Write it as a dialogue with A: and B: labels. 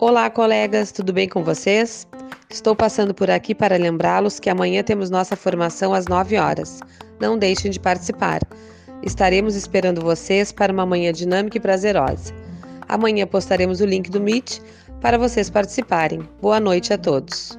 A: Olá, colegas, tudo bem com vocês? Estou passando por aqui para lembrá-los que amanhã temos nossa formação às 9 horas. Não deixem de participar. Estaremos esperando vocês para uma manhã dinâmica e prazerosa. Amanhã postaremos o link do Meet para vocês participarem. Boa noite a todos.